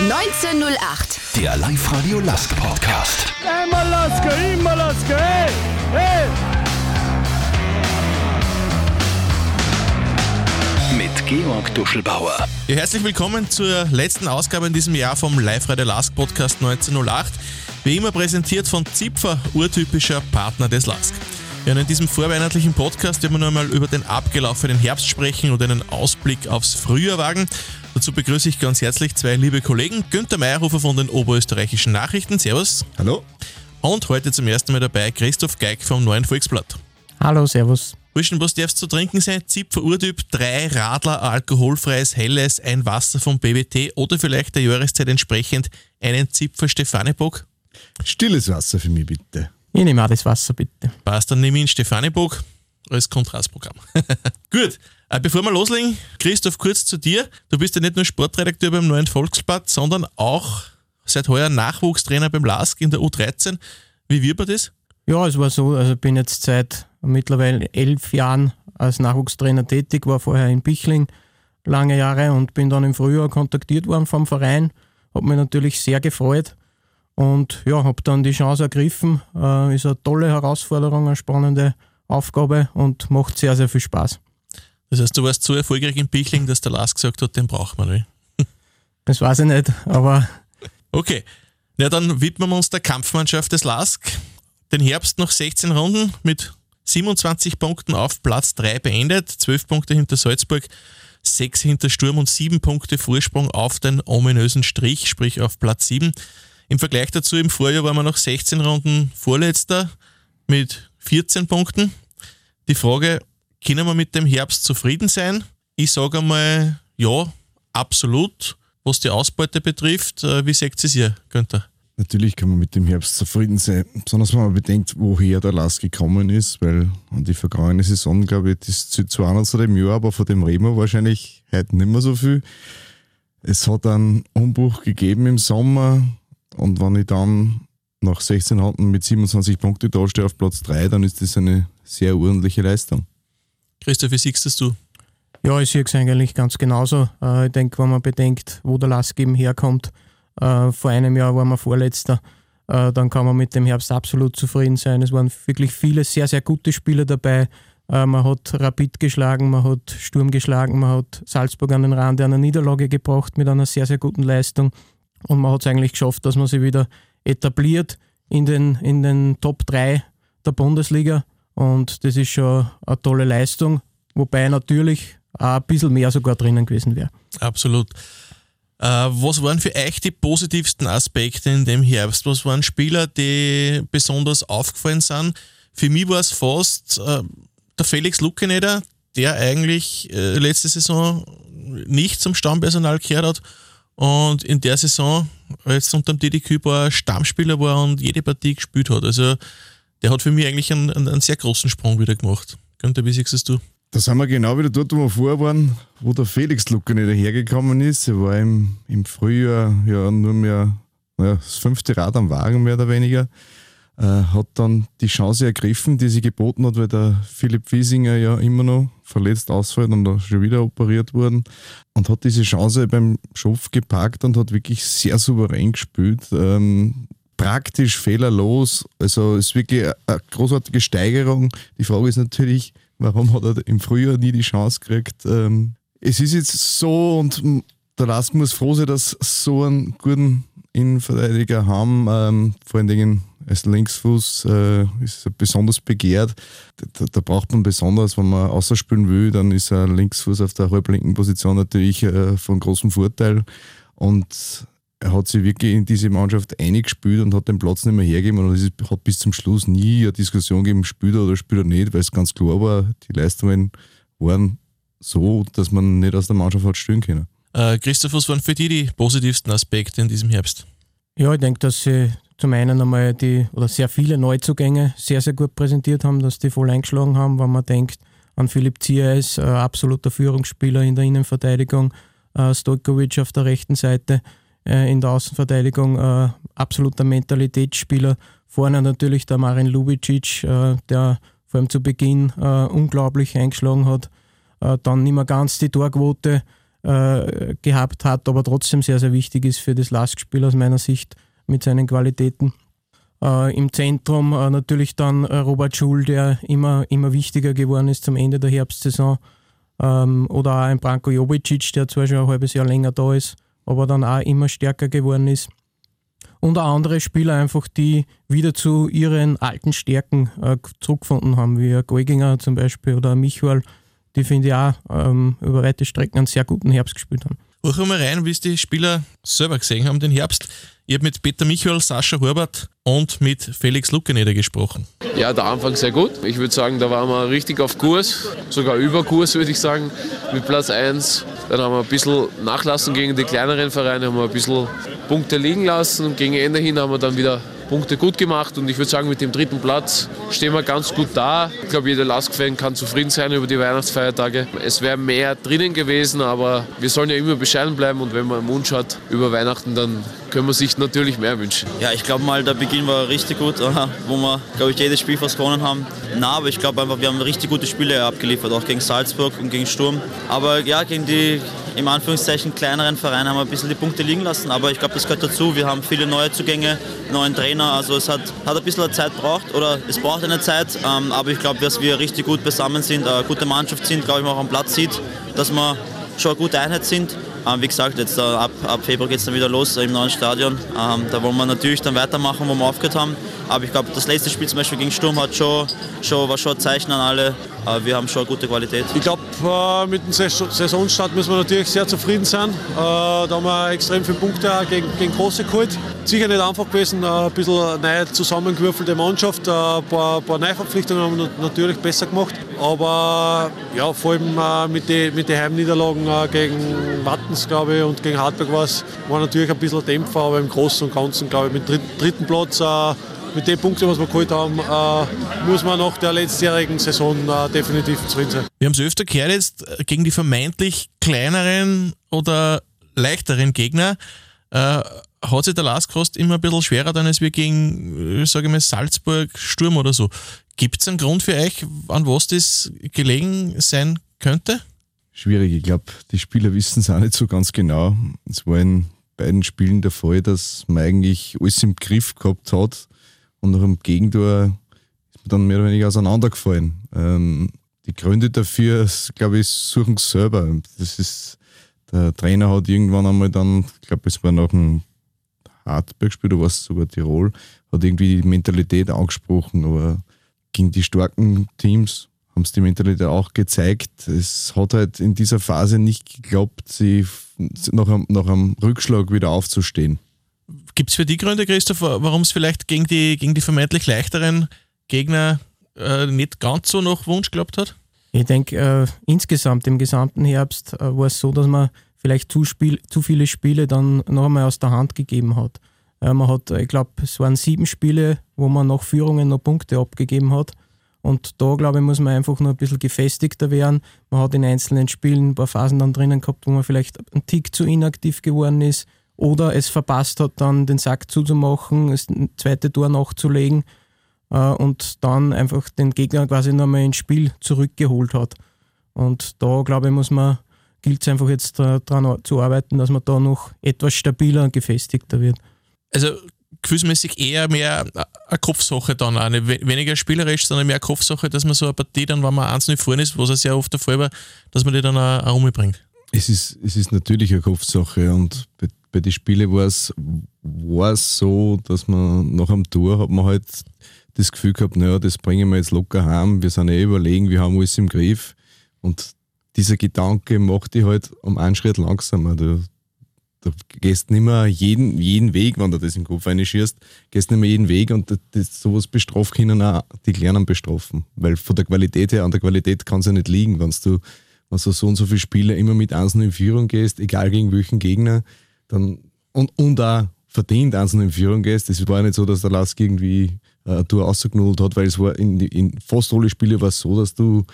1908. Der Live-Radio Lask Podcast. Einmal Lasker, immer Lasker, hey, hey. Mit Georg Duschelbauer. Ja, herzlich willkommen zur letzten Ausgabe in diesem Jahr vom Live-Radio Lask Podcast 1908. Wie immer präsentiert von Zipfer, urtypischer Partner des Lask. Ja, und in diesem vorweihnachtlichen Podcast werden wir noch einmal über den abgelaufenen Herbst sprechen und einen Ausblick aufs Frühjahr wagen. Dazu begrüße ich ganz herzlich zwei liebe Kollegen. Günther Meyerhofer von den Oberösterreichischen Nachrichten. Servus. Hallo. Und heute zum ersten Mal dabei Christoph Geig vom Neuen Volksblatt. Hallo, Servus. Burschen, was darfst zu trinken sein? Zipfer Urtyp, drei Radler, alkoholfreies Helles, ein Wasser vom BWT oder vielleicht der Jahreszeit entsprechend einen Zipfer Stefanibock? Stilles Wasser für mich bitte. Ich nehme auch das Wasser, bitte. Passt, dann nehme ich einen Stefanibock als Kontrastprogramm. Gut, bevor wir loslegen, Christoph, kurz zu dir. Du bist ja nicht nur Sportredakteur beim Neuen Volksblatt, sondern auch seit heuer Nachwuchstrainer beim LASK in der U13. Wie wird man das? Ja, es war so, also ich bin jetzt seit mittlerweile elf Jahren als Nachwuchstrainer tätig, war vorher in Bichling lange Jahre und bin dann im Frühjahr kontaktiert worden vom Verein. Hat mich natürlich sehr gefreut und ja, habe dann die Chance ergriffen. Äh, ist eine tolle Herausforderung, eine spannende Aufgabe und macht sehr, sehr viel Spaß. Das heißt, du warst so erfolgreich in Bichling, dass der Lars gesagt hat, den braucht man nicht. Das weiß ich nicht, aber Okay, ja, dann widmen wir uns der Kampfmannschaft des LASK. Den Herbst noch 16 Runden mit 27 Punkten auf Platz 3 beendet, 12 Punkte hinter Salzburg, 6 hinter Sturm und 7 Punkte Vorsprung auf den ominösen Strich, sprich auf Platz 7. Im Vergleich dazu im Vorjahr waren wir noch 16 Runden Vorletzter mit 14 Punkten. Die Frage, können wir mit dem Herbst zufrieden sein? Ich sage einmal, ja, absolut. Was die Ausbeute betrifft, äh, wie seht ihr es ihr, Günther? Natürlich kann man mit dem Herbst zufrieden sein, besonders wenn man bedenkt, woher der Last gekommen ist, weil an die vergangene Saison, glaube ich, das noch zu dem Jahr, aber von dem wir wahrscheinlich heute nicht mehr so viel. Es hat einen Umbruch gegeben im Sommer und wenn ich dann nach 16 Runden mit 27 Punkten dastehe auf Platz 3, dann ist das eine sehr ordentliche Leistung. Christoph, wie siehst das du? Ja, ich sehe es eigentlich ganz genauso. Äh, ich denke, wenn man bedenkt, wo der Lask eben herkommt, äh, vor einem Jahr waren wir Vorletzter, äh, dann kann man mit dem Herbst absolut zufrieden sein. Es waren wirklich viele sehr, sehr gute Spieler dabei. Äh, man hat Rapid geschlagen, man hat Sturm geschlagen, man hat Salzburg an den Rand einer Niederlage gebracht mit einer sehr, sehr guten Leistung. Und man hat es eigentlich geschafft, dass man sich wieder etabliert in den, in den Top 3 der Bundesliga. Und das ist schon eine tolle Leistung, wobei natürlich auch ein bisschen mehr sogar drinnen gewesen wäre. Absolut. Äh, was waren für euch die positivsten Aspekte in dem Herbst? Was waren Spieler, die besonders aufgefallen sind? Für mich war es fast äh, der Felix Luckeneder, der eigentlich äh, letzte Saison nicht zum Stammpersonal gehört hat und in der Saison jetzt unter dem Didi Küber Stammspieler war und jede Partie gespielt hat. Also der hat für mich eigentlich einen, einen, einen sehr großen Sprung wieder gemacht. Günther, wie siehst du? Da sind wir genau wieder dort, wo wir vorher waren, wo der Felix Lucke nicht hergekommen ist. Er war im, im Frühjahr ja nur mehr naja, das fünfte Rad am Wagen, mehr oder weniger. Äh, hat dann die Chance ergriffen, die sie geboten hat, weil der Philipp Wiesinger ja immer noch verletzt ausfällt und da schon wieder operiert worden. Und hat diese Chance beim Schopf gepackt und hat wirklich sehr souverän gespielt. Ähm, praktisch fehlerlos. Also es ist wirklich eine großartige Steigerung. Die Frage ist natürlich, warum hat er im Frühjahr nie die Chance gekriegt? Ähm, es ist jetzt so und der Lask muss froh sein, dass so einen guten Innenverteidiger haben. Ähm, vor allen Dingen als Linksfuß äh, ist er besonders begehrt. Da, braucht man besonders, wenn man außerspielen will, dann ist ein Linksfuß auf der halblinken Position natürlich äh, von großem Vorteil. Und hat sich wirklich in diese Mannschaft eingespielt und hat den Platz nicht mehr hergegeben. Und es hat bis zum Schluss nie eine Diskussion gegeben, spielt er oder spielt er nicht, weil es ganz klar war, die Leistungen waren so, dass man nicht aus der Mannschaft hat stehen können. Äh, Christoph, was waren für dich die positivsten Aspekte in diesem Herbst? Ja, ich denke, dass sie zum einen einmal die oder sehr viele Neuzugänge sehr, sehr gut präsentiert haben, dass die voll eingeschlagen haben, wenn man denkt an Philipp Ziereis, äh, absoluter Führungsspieler in der Innenverteidigung, äh, Stojkovic auf der rechten Seite äh, in der Außenverteidigung, äh, absoluter Mentalitätsspieler. Vorne natürlich der Marin Lubicic, äh, der vor allem zu Beginn äh, unglaublich eingeschlagen hat. dann nicht mehr ganz die Torquote äh, gehabt hat, aber trotzdem sehr, sehr wichtig ist für das Lask-Spiel aus meiner Sicht mit seinen Qualitäten. Äh, Im Zentrum äh, natürlich dann äh, Robert Schul, der immer, immer wichtiger geworden ist zum Ende der Herbstsaison. Ähm, oder auch ein Branko Jobicic, der zwar schon ein halbes Jahr länger da ist, aber dann auch immer stärker geworden ist. Und auch andere Spieler einfach, die wieder zu ihren alten Stärken äh, zurückgefunden haben, wie Golginger zum Beispiel oder Michael, die finde ich auch ähm, über weite Strecken einen sehr guten Herbst gespielt haben. Hör mal rein, wie es die Spieler selber gesehen haben den Herbst. Ich habe mit Peter Michael, Sascha Hurbert und mit Felix Luckeneder gesprochen. Ja, der Anfang sehr gut. Ich würde sagen, da waren wir richtig auf Kurs, sogar über Kurs, würde ich sagen, mit Platz 1. Dann haben wir ein bisschen nachlassen gegen die kleineren Vereine, haben wir ein bisschen Punkte liegen lassen gegen Ende hin haben wir dann wieder Punkte gut gemacht und ich würde sagen, mit dem dritten Platz stehen wir ganz gut da. Ich glaube, jeder Lask-Fan kann zufrieden sein über die Weihnachtsfeiertage. Es wäre mehr drinnen gewesen, aber wir sollen ja immer bescheiden bleiben und wenn man einen Wunsch hat über Weihnachten, dann können wir sich natürlich mehr wünschen. Ja, ich glaube mal, der Beginn war richtig gut, wo wir, glaube ich, jedes Spiel fast gewonnen haben. Na, aber ich glaube einfach, wir haben richtig gute Spiele abgeliefert, auch gegen Salzburg und gegen Sturm. Aber ja, gegen die im Anführungszeichen kleineren Vereine haben wir ein bisschen die Punkte liegen lassen, aber ich glaube, das gehört dazu. Wir haben viele neue Zugänge, neuen Trainer, also es hat, hat ein bisschen Zeit gebraucht oder es braucht eine Zeit, ähm, aber ich glaube, dass wir richtig gut beisammen sind, eine gute Mannschaft sind, glaube ich, man auch am Platz sieht, dass wir schon eine gute Einheit sind. Ähm, wie gesagt, jetzt äh, ab, ab Februar geht es dann wieder los im neuen Stadion. Ähm, da wollen wir natürlich dann weitermachen, wo wir aufgehört haben. Aber ich glaube, das letzte Spiel zum Beispiel gegen Sturm hat schon, schon, war schon ein Zeichen an alle. Äh, wir haben schon eine gute Qualität. Ich glaube, äh, mit dem Saisonstart müssen wir natürlich sehr zufrieden sein. Äh, da haben wir extrem viele Punkte gegen, gegen Große geholt. Sicher nicht einfach gewesen, ein bisschen neu zusammengewürfelte Mannschaft. Ein paar, paar Neuverpflichtungen haben wir natürlich besser gemacht. Aber ja, vor allem mit den mit die Heimniederlagen gegen Wattens, glaube ich, und gegen Hartberg war es natürlich ein bisschen Dämpfer, aber im Großen und Ganzen, glaube ich, mit dritten, dritten Platz mit den Punkten, was wir geholt haben, äh, muss man nach der letztjährigen Saison äh, definitiv zufrieden sein. Wir haben es öfter gehört jetzt äh, gegen die vermeintlich kleineren oder leichteren Gegner. Äh, hat sich der Last immer ein bisschen schwerer dann als wir gegen, äh, sage ich mal, Salzburg, Sturm oder so. Gibt es einen Grund für euch, an was das gelegen sein könnte? Schwierig, ich glaube, die Spieler wissen es auch nicht so ganz genau. Es war in beiden Spielen der Fall, dass man eigentlich alles im Griff gehabt hat und nach dem Gegentor ist man dann mehr oder weniger auseinandergefallen. Ähm, die Gründe dafür, glaube ich, suchen sie selber. Das ist, der Trainer hat irgendwann einmal dann, ich glaube, es war nach dem Hartberg-Spiel, oder war sogar Tirol, hat irgendwie die Mentalität angesprochen, aber gegen die starken Teams haben sie die Mentalität auch gezeigt. Es hat halt in dieser Phase nicht geklappt, sie nach einem, nach einem Rückschlag wieder aufzustehen. Gibt es für die Gründe, Christoph, warum es vielleicht gegen die, gegen die vermeintlich leichteren Gegner äh, nicht ganz so nach Wunsch geklappt hat? Ich denke, äh, insgesamt im gesamten Herbst äh, war es so, dass man vielleicht zu, Spiel, zu viele Spiele dann noch einmal aus der Hand gegeben hat. Äh, man hat, ich glaube, es waren sieben Spiele, wo man nach Führungen noch Punkte abgegeben hat. Und da, glaube ich, muss man einfach nur ein bisschen gefestigter werden. Man hat in einzelnen Spielen ein paar Phasen dann drinnen gehabt, wo man vielleicht ein Tick zu inaktiv geworden ist oder es verpasst hat, dann den Sack zuzumachen, das zweite Tor nachzulegen äh, und dann einfach den Gegner quasi nochmal ins Spiel zurückgeholt hat. Und da, glaube ich, muss man, gilt es einfach jetzt daran zu arbeiten, dass man da noch etwas stabiler und gefestigter wird. Also gefühlsmäßig eher mehr eine Kopfsache dann auch, nicht weniger spielerisch, sondern mehr Kopfsache, dass man so eine Partie dann, wenn man eins nicht vorne ist, was es ja oft der Fall war, dass man die dann auch, auch umbringt. Es ist, es ist natürlich eine Kopfsache und bei, bei den Spielen war es, so, dass man nach einem Tour hat man halt das Gefühl gehabt, naja, das bringen wir jetzt locker heim, wir sind eh überlegen, wir haben alles im Griff. Und dieser Gedanke macht dich halt um einen Schritt langsamer. Du, du gehst nicht mehr jeden, jeden Weg, wenn du das im Kopf reinschießt, gehst nicht mehr jeden Weg und das, sowas bestraft können auch die Kleinen bestrafen. Weil von der Qualität her, an der Qualität kann es ja nicht liegen, wenn du wenn du so und so viele Spiele immer mit 1 in Führung gehst, egal gegen welchen Gegner, dann und, und auch verdient 1 in Führung gehst. Es war nicht so, dass der Lask irgendwie äh, ein Tor rausgenudelt hat, weil es war in, in fast alle Spiele war es so, dass du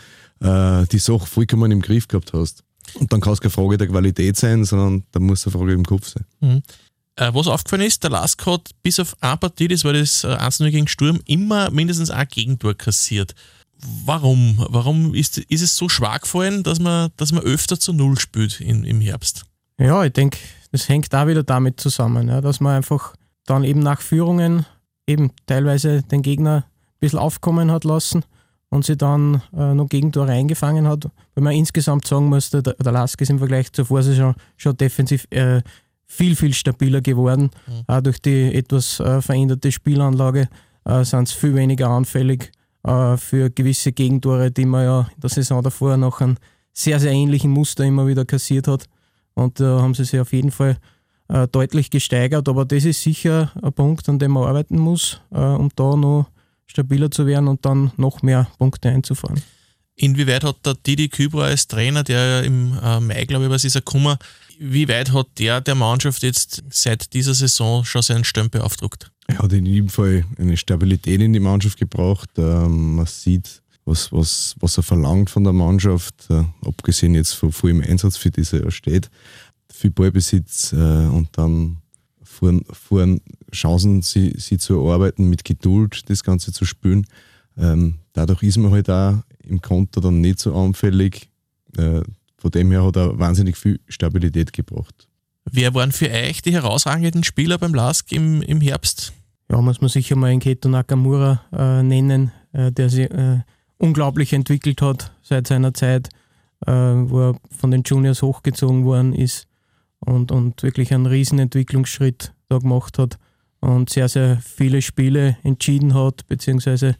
äh, die Sache vollkommen im Griff gehabt hast. Und dann kann es keine Frage der Qualität sein, sondern da muss eine Frage im Kopf sein. Mhm. Äh, was aufgefallen ist, der Lask hat bis auf eine Partie, das war das 1 äh, gegen Sturm, immer mindestens ein Gegentor kassiert Warum? Warum ist, ist es so schwach gefallen, dass man, dass man öfter zu Null spielt in, im Herbst? Ja, ich denke, das hängt da wieder damit zusammen, ja, dass man einfach dann eben nach Führungen eben teilweise den Gegner ein bisschen aufkommen hat lassen und sie dann äh, noch Gegentore eingefangen hat. Weil man insgesamt sagen muss, der, der Lask ist im Vergleich zur Vorsaison schon defensiv äh, viel, viel stabiler geworden. Mhm. Auch durch die etwas äh, veränderte Spielanlage äh, sind sie viel weniger anfällig äh, für gewisse Gegentore, die man ja in der Saison davor noch einen sehr, sehr ähnlichen Muster immer wieder kassiert hat. Und da haben sie sich auf jeden Fall äh, deutlich gesteigert. Aber das ist sicher ein Punkt, an dem man arbeiten muss, äh, um da noch stabiler zu werden und dann noch mehr Punkte einzufahren. Inwieweit hat der Didi Kübra als Trainer, der im äh, Mai, glaube ich, was ist er gekommen, wie weit hat der der Mannschaft jetzt seit dieser Saison schon seinen Stempel aufgedruckt? Er hat in jedem Fall eine Stabilität in die Mannschaft gebracht. Ähm, man sieht, was, was, was er verlangt von der Mannschaft, äh, abgesehen jetzt von vollem Einsatz, für das er steht. Viel Ballbesitz äh, und dann vorn, Chancen, sie, sie zu erarbeiten, mit Geduld das Ganze zu spielen. Ähm, dadurch ist man halt auch im Konter dann nicht so anfällig. Äh, von dem her hat er wahnsinnig viel Stabilität gebracht. Wer waren für euch die herausragenden Spieler beim LASK im, im Herbst? Ja, muss man sicher mal einen Keto Nakamura äh, nennen, äh, der sich äh, unglaublich entwickelt hat seit seiner Zeit, äh, wo er von den Juniors hochgezogen worden ist und, und wirklich einen riesen Entwicklungsschritt da gemacht hat und sehr, sehr viele Spiele entschieden hat, beziehungsweise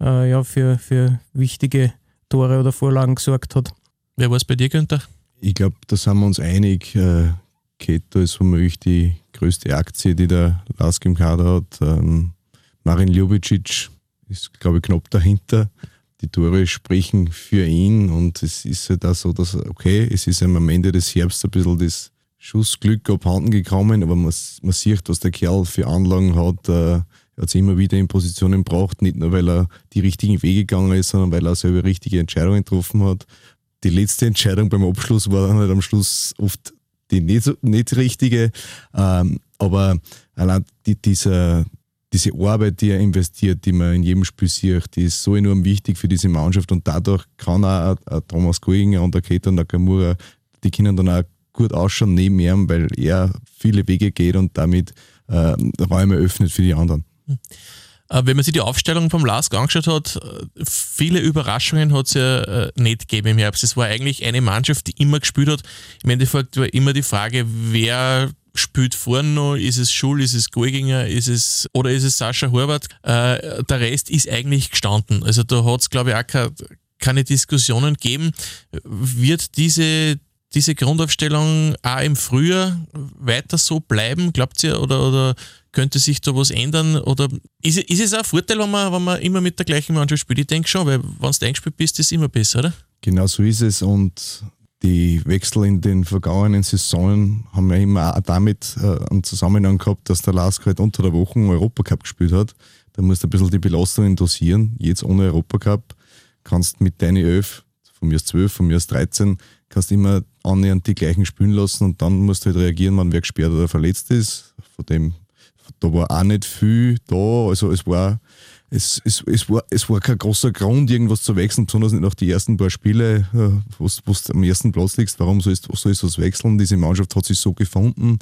äh, ja, für, für wichtige Tore oder Vorlagen gesorgt hat. Wer war es bei dir, Günther? Ich glaube, da sind wir uns einig. Keto ist womöglich die größte Aktie, die der Lask im Kader hat. Ähm, Marin Ljubicic ist, glaube ich, knapp dahinter. Die Tore sprechen für ihn und es ist halt auch so, dass, okay, es ist ihm am Ende des Herbst ein bisschen das Schussglück abhanden gekommen, aber man, man sieht, was der Kerl für Anlagen hat. Äh, er hat sich immer wieder in Positionen gebracht, nicht nur weil er die richtigen Wege gegangen ist, sondern weil er selber richtige Entscheidungen getroffen hat. Die letzte Entscheidung beim Abschluss war dann halt am Schluss oft die nicht, nicht richtige. Ähm, aber allein die, dieser, diese Arbeit, die er investiert, die man in jedem Spiel sieht, die ist so enorm wichtig für diese Mannschaft und dadurch kann auch Thomas Goinger und der Keita Nakamura, die können dann auch gut ausschauen neben ihm, weil er viele Wege geht und damit äh, Räume öffnet für die anderen. Hm. Äh, wenn man sich die Aufstellung vom LASK angeschaut hat, äh, viele Überraschungen hat es ja äh, nicht gegeben im Herbst. Es war eigentlich eine Mannschaft, die immer gespielt hat. Im Endeffekt war immer die Frage, wer spielt vorne noch, ist es Schul, ist es Golginger, ist es oder ist es Sascha Horvath? Der Rest ist eigentlich gestanden. Also da hat es, glaube ich, auch keine, keine Diskussionen gegeben. Wird diese, diese Grundaufstellung auch im Frühjahr weiter so bleiben, glaubt ihr? Oder, oder könnte sich da was ändern? Oder ist, ist es auch ein Vorteil, wenn man, wenn man immer mit der gleichen Mannschaft spielt? Ich denke schon, weil wenn du eingespielt bist, ist es immer besser, oder? Genau so ist es und die Wechsel in den vergangenen Saisonen haben ja immer auch damit äh, einen Zusammenhang gehabt, dass der Lask halt unter der Woche Europacup gespielt hat. Da musst du ein bisschen die Belastungen dosieren. Jetzt ohne Europacup kannst mit deinen 11, von mir ist 12, von mir ist 13, kannst immer annähernd die gleichen spielen lassen und dann musst du halt reagieren, wann wer gesperrt oder verletzt ist. Von dem da war auch nicht viel da. Also es war, es, es, es, war, es war kein großer Grund, irgendwas zu wechseln, besonders nicht nach den ersten paar Spiele, äh, wo du am ersten Platz liegst. Warum sollst, du das wechseln? Diese Mannschaft hat sich so gefunden.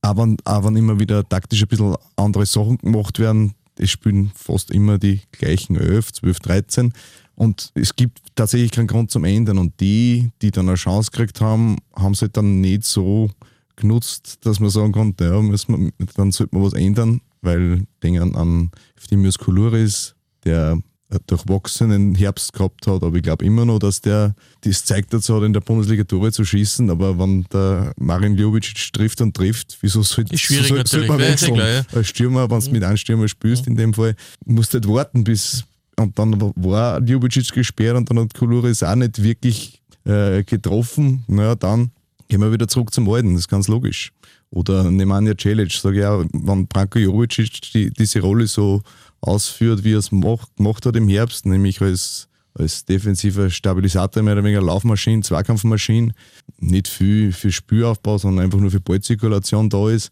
Aber, aber wenn immer wieder taktisch ein bisschen andere Sachen gemacht werden, es spielen fast immer die gleichen 11, 12, 13. Und es gibt tatsächlich keinen Grund zum Ändern. Und die, die dann eine Chance gekriegt haben, haben sie halt dann nicht so genutzt, dass man sagen konnte, ja, müssen wir, dann sollte man was ändern, weil denke an, Eftimius Kuluris, der durchwachsenen Herbst gehabt hat, aber ich glaube immer noch, dass der das zeigt dazu hat, in der Bundesliga Tore zu schießen, aber wenn der Marin Ljubicic trifft und trifft, wieso sollte soll, soll, soll man wechseln? Ja. Als Stürmer, wenn du mhm. mit einem Stürmer spielst, mhm. in dem Fall, musst du halt warten bis und dann war Ljubicic gesperrt und dann hat Kuluris auch nicht wirklich äh, getroffen, naja, dann gehen wir wieder zurück zum Alten, das ist ganz logisch. Oder Nemanja Celic, sage ich auch, wenn Branko Jovicic die, diese Rolle so ausführt, wie er es macht, gemacht hat im Herbst, nämlich als, als defensiver Stabilisator, mehr oder weniger Laufmaschine, Zweikampfmaschine, nicht viel für Spüraufbau, sondern einfach nur für Ballzirkulation da ist,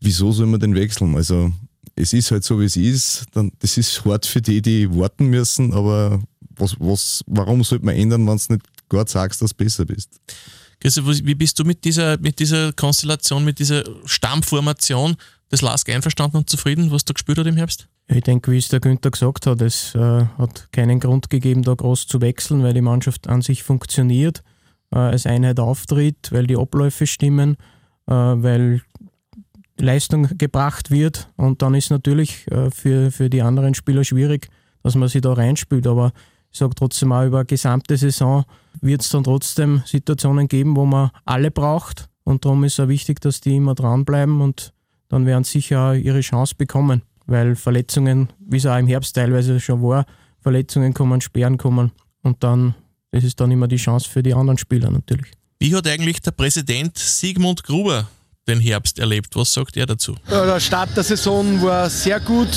wieso soll man den wechseln? Also es ist halt so, wie es ist. Dann, das ist hart für die, die warten müssen, aber was, was, warum sollte man ändern, wenn du nicht Gott sagst, dass du besser bist? Christoph, wie bist du mit dieser, mit dieser Konstellation, mit dieser Stammformation des LASK einverstanden und zufrieden, was du gespielt hast im Herbst? Ich denke, wie es der Günther gesagt hat, es äh, hat keinen Grund gegeben, da groß zu wechseln, weil die Mannschaft an sich funktioniert, äh, als Einheit auftritt, weil die Abläufe stimmen, äh, weil Leistung gebracht wird. Und dann ist natürlich äh, für, für die anderen Spieler schwierig, dass man sich da reinspielt. Aber ich sage trotzdem auch, über gesamte Saison wird es dann trotzdem Situationen geben, wo man alle braucht. Und darum ist es auch wichtig, dass die immer dranbleiben und dann werden sie sicher ihre Chance bekommen weil Verletzungen, wie es auch im Herbst teilweise schon war, Verletzungen kommen, Sperren kommen und dann, das ist dann immer die Chance für die anderen Spieler natürlich. Wie hat eigentlich der Präsident Sigmund Gruber den Herbst erlebt? Was sagt er dazu? Ja, der Start der Saison war sehr gut.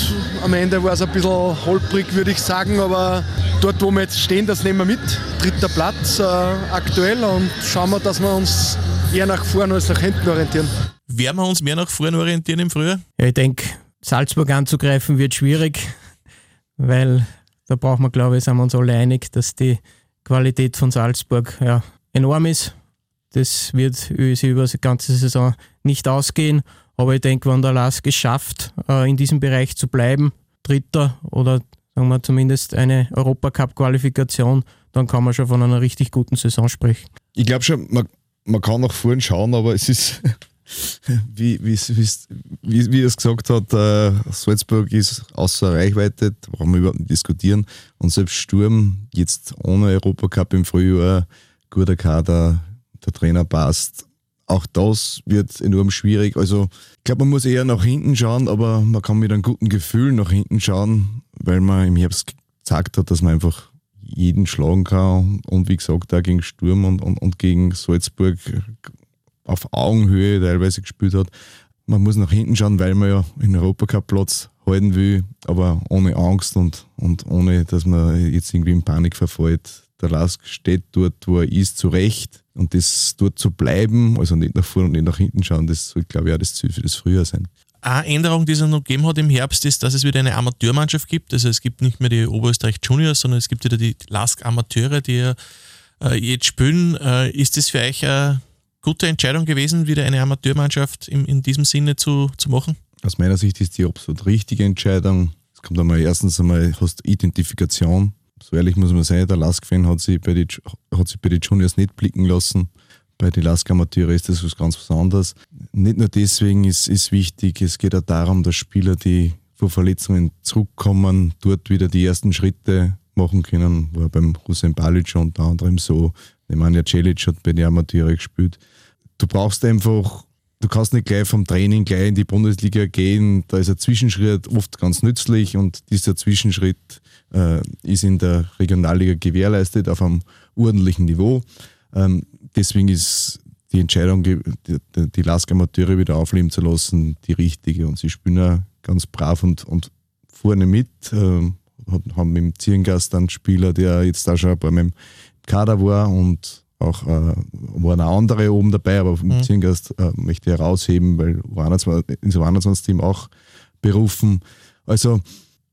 Am Ende war es ein bisschen holprig, würde ich sagen, aber dort, wo wir jetzt stehen, das nehmen wir mit. Dritter Platz äh, aktuell und schauen wir, dass wir uns eher nach vorne als nach hinten orientieren. Werden wir uns mehr nach vorne orientieren im Frühjahr? Ja, ich denke, Salzburg anzugreifen wird schwierig, weil da braucht man, glaube ich, sind wir uns alle einig, dass die Qualität von Salzburg ja, enorm ist. Das wird sich über die ganze Saison nicht ausgehen. Aber ich denke, wenn der Lask es schafft, äh, in diesem Bereich zu bleiben, Dritter oder sagen wir zumindest eine Europacup-Qualifikation, dann kann man schon von einer richtig guten Saison sprechen. Ich glaube schon, man, man kann nach vorn schauen, aber es ist wie, wie, wie, wie es gesagt hat, äh, Salzburg ist außer Reichweite, da brauchen wir überhaupt nicht diskutieren. Und selbst Sturm, jetzt ohne Europacup im Frühjahr, guter Kader, der Trainer passt. Auch das wird enorm schwierig. Also, ich glaube, man muss eher nach hinten schauen, aber man kann mit einem guten Gefühl nach hinten schauen, weil man im Herbst gesagt hat, dass man einfach jeden schlagen kann. Und wie gesagt, auch gegen Sturm und, und, und gegen Salzburg auf Augenhöhe teilweise gespielt hat. Man muss nach hinten schauen, weil man ja in Europacup Platz halten will, aber ohne Angst und, und ohne, dass man jetzt irgendwie in Panik verfällt. Der Lask steht dort, wo er ist, zu Recht. Und das dort zu bleiben, also nicht nach vorne und nicht nach hinten schauen, das soll, glaube ich, auch das Ziel für das Frühjahr sein. Eine Änderung, die es noch gegeben hat im Herbst, ist, dass es wieder eine Amateurmannschaft gibt. Also es gibt nicht mehr die Oberösterreich Juniors, sondern es gibt wieder die Lask Amateure, die äh, jetzt spielen. Äh, ist das für euch eine gute Entscheidung gewesen, wieder eine Amateurmannschaft in, in diesem Sinne zu, zu machen? Aus meiner Sicht ist die absolut richtige Entscheidung. Es kommt einmal erstens einmal, hast Identifikation. So ehrlich muss man sein, der Lask-Fan hat sich, bei den Juniors nicht blicken lassen. Bei den Lask-Amateure ist das was ganz was anderes. Nicht nur deswegen ist, ist wichtig, es geht auch darum, dass Spieler, die vor Verletzungen zurückkommen, dort wieder die ersten Schritte machen können. War beim Hussein Balic unter anderem so. Nemanja Celic hat bei den Amateure gespielt du brauchst einfach, du kannst nicht gleich vom Training gleich in die Bundesliga gehen. Da ist ein Zwischenschritt oft ganz nützlich und dieser Zwischenschritt äh, ist in der Regionalliga gewährleistet auf einem ordentlichen Niveau. Ähm, deswegen ist die Entscheidung, die, die, die Lask Amateure wieder aufleben zu lassen, die richtige. Und sie spielen ja ganz brav und, und vorne mit. Äh, haben mit dem Zierengast einen Spieler, der jetzt da schon beim Kader war und auch äh, waren auch andere oben dabei, aber vom mhm. Zingast äh, möchte ich herausheben, weil in so 21-Team auch berufen. Also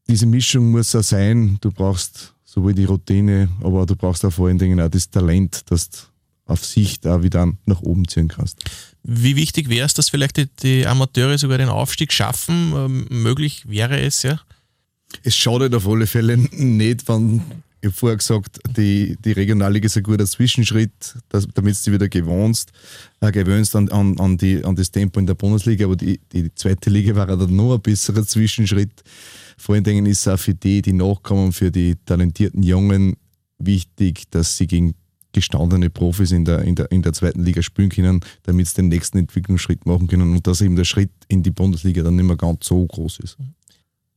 diese Mischung muss auch sein. Du brauchst sowohl die Routine, aber du brauchst auch vor allen Dingen auch das Talent, dass du auf Sicht auch wieder nach oben ziehen kannst. Wie wichtig wäre es, dass vielleicht die, die Amateure sogar den Aufstieg schaffen? Ähm, möglich wäre es, ja? Es schadet auf alle Fälle nicht, wenn ich habe vorher gesagt, die, die Regionalliga ist ein guter Zwischenschritt, damit du dich wieder gewohnst, äh, gewöhnst an, an, an, die, an das Tempo in der Bundesliga. Aber die, die zweite Liga war dann noch ein besserer Zwischenschritt. Vor allen Dingen ist es auch für die, die nachkommen, für die talentierten Jungen wichtig, dass sie gegen gestandene Profis in der, in der, in der zweiten Liga spielen können, damit sie den nächsten Entwicklungsschritt machen können und dass eben der Schritt in die Bundesliga dann nicht mehr ganz so groß ist.